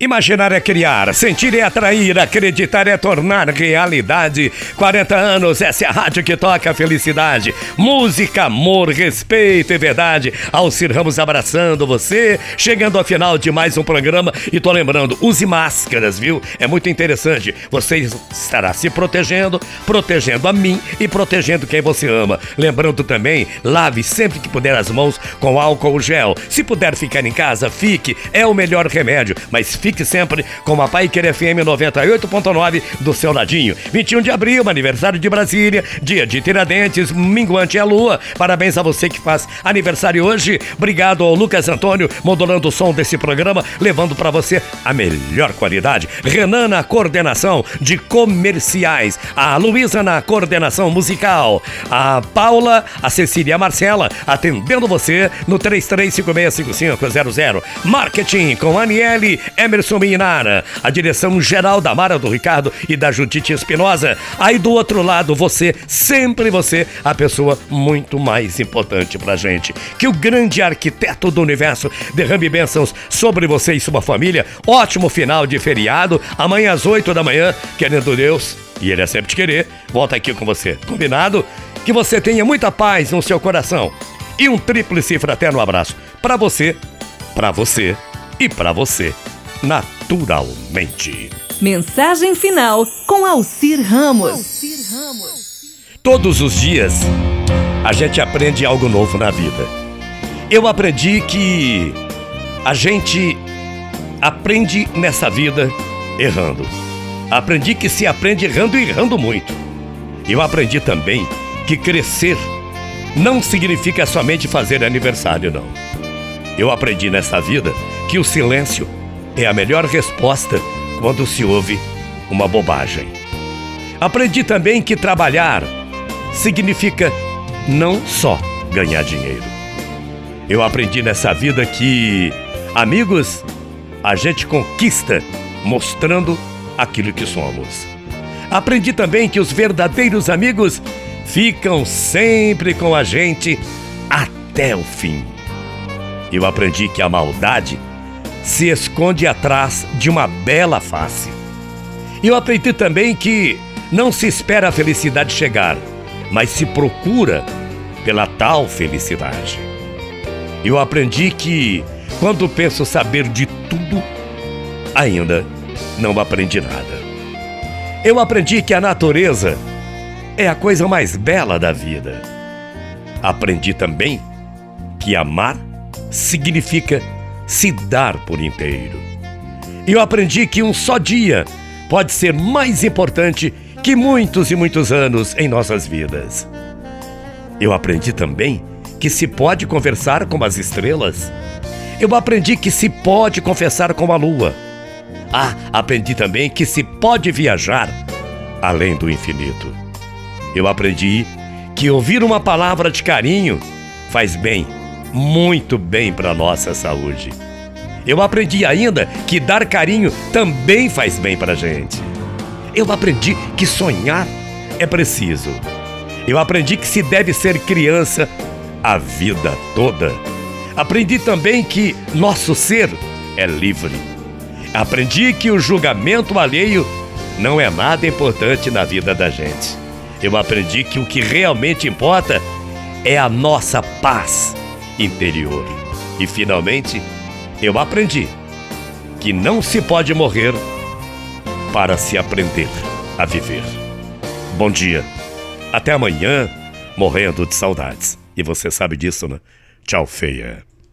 Imaginar é criar, sentir é atrair, acreditar é tornar realidade. 40 anos, essa é a rádio que toca a felicidade. Música, amor, respeito e verdade. Alcir Ramos abraçando você, chegando ao final de mais um programa. E tô lembrando, use máscaras, viu? É muito interessante. Você estará se protegendo, protegendo a mim e protegendo quem você ama. Lembrando também, lave sempre que puder as mãos com álcool gel. Se puder ficar em casa, fique. É o melhor remédio, mas fique Fique sempre com a Pai Querer FM 98.9 do seu ladinho. 21 de abril, aniversário de Brasília, dia de Tiradentes, minguante é a lua. Parabéns a você que faz aniversário hoje. Obrigado ao Lucas Antônio, modulando o som desse programa, levando para você a melhor qualidade. Renan na coordenação de comerciais, a Luísa na coordenação musical, a Paula, a Cecília Marcela atendendo você no 33565500. Marketing com Aniele Emerson Emerson Minara, a direção geral da Mara do Ricardo e da Judite Espinosa. Aí do outro lado, você, sempre você, a pessoa muito mais importante pra gente. Que o grande arquiteto do universo derrame bênçãos sobre você e sua família. Ótimo final de feriado. Amanhã às 8 da manhã, querendo Deus, e Ele é sempre te querer, volta aqui com você. Combinado? Que você tenha muita paz no seu coração. E um tríplice fraterno abraço para você, para você e para você naturalmente. Mensagem final com Alcir Ramos. Todos os dias a gente aprende algo novo na vida. Eu aprendi que a gente aprende nessa vida errando. Aprendi que se aprende errando e errando muito. Eu aprendi também que crescer não significa somente fazer aniversário, não. Eu aprendi nessa vida que o silêncio é a melhor resposta quando se ouve uma bobagem. Aprendi também que trabalhar significa não só ganhar dinheiro. Eu aprendi nessa vida que, amigos, a gente conquista mostrando aquilo que somos. Aprendi também que os verdadeiros amigos ficam sempre com a gente até o fim. Eu aprendi que a maldade se esconde atrás de uma bela face. Eu aprendi também que não se espera a felicidade chegar, mas se procura pela tal felicidade. Eu aprendi que, quando penso saber de tudo, ainda não aprendi nada. Eu aprendi que a natureza é a coisa mais bela da vida. Aprendi também que amar significa se dar por inteiro. E eu aprendi que um só dia pode ser mais importante que muitos e muitos anos em nossas vidas. Eu aprendi também que se pode conversar com as estrelas. Eu aprendi que se pode confessar com a lua. Ah, aprendi também que se pode viajar além do infinito. Eu aprendi que ouvir uma palavra de carinho faz bem muito bem para nossa saúde. Eu aprendi ainda que dar carinho também faz bem para gente. Eu aprendi que sonhar é preciso. Eu aprendi que se deve ser criança a vida toda. Aprendi também que nosso ser é livre. Aprendi que o julgamento alheio não é nada importante na vida da gente. Eu aprendi que o que realmente importa é a nossa paz interior. E finalmente, eu aprendi que não se pode morrer para se aprender a viver. Bom dia. Até amanhã, morrendo de saudades. E você sabe disso, né? Tchau, feia.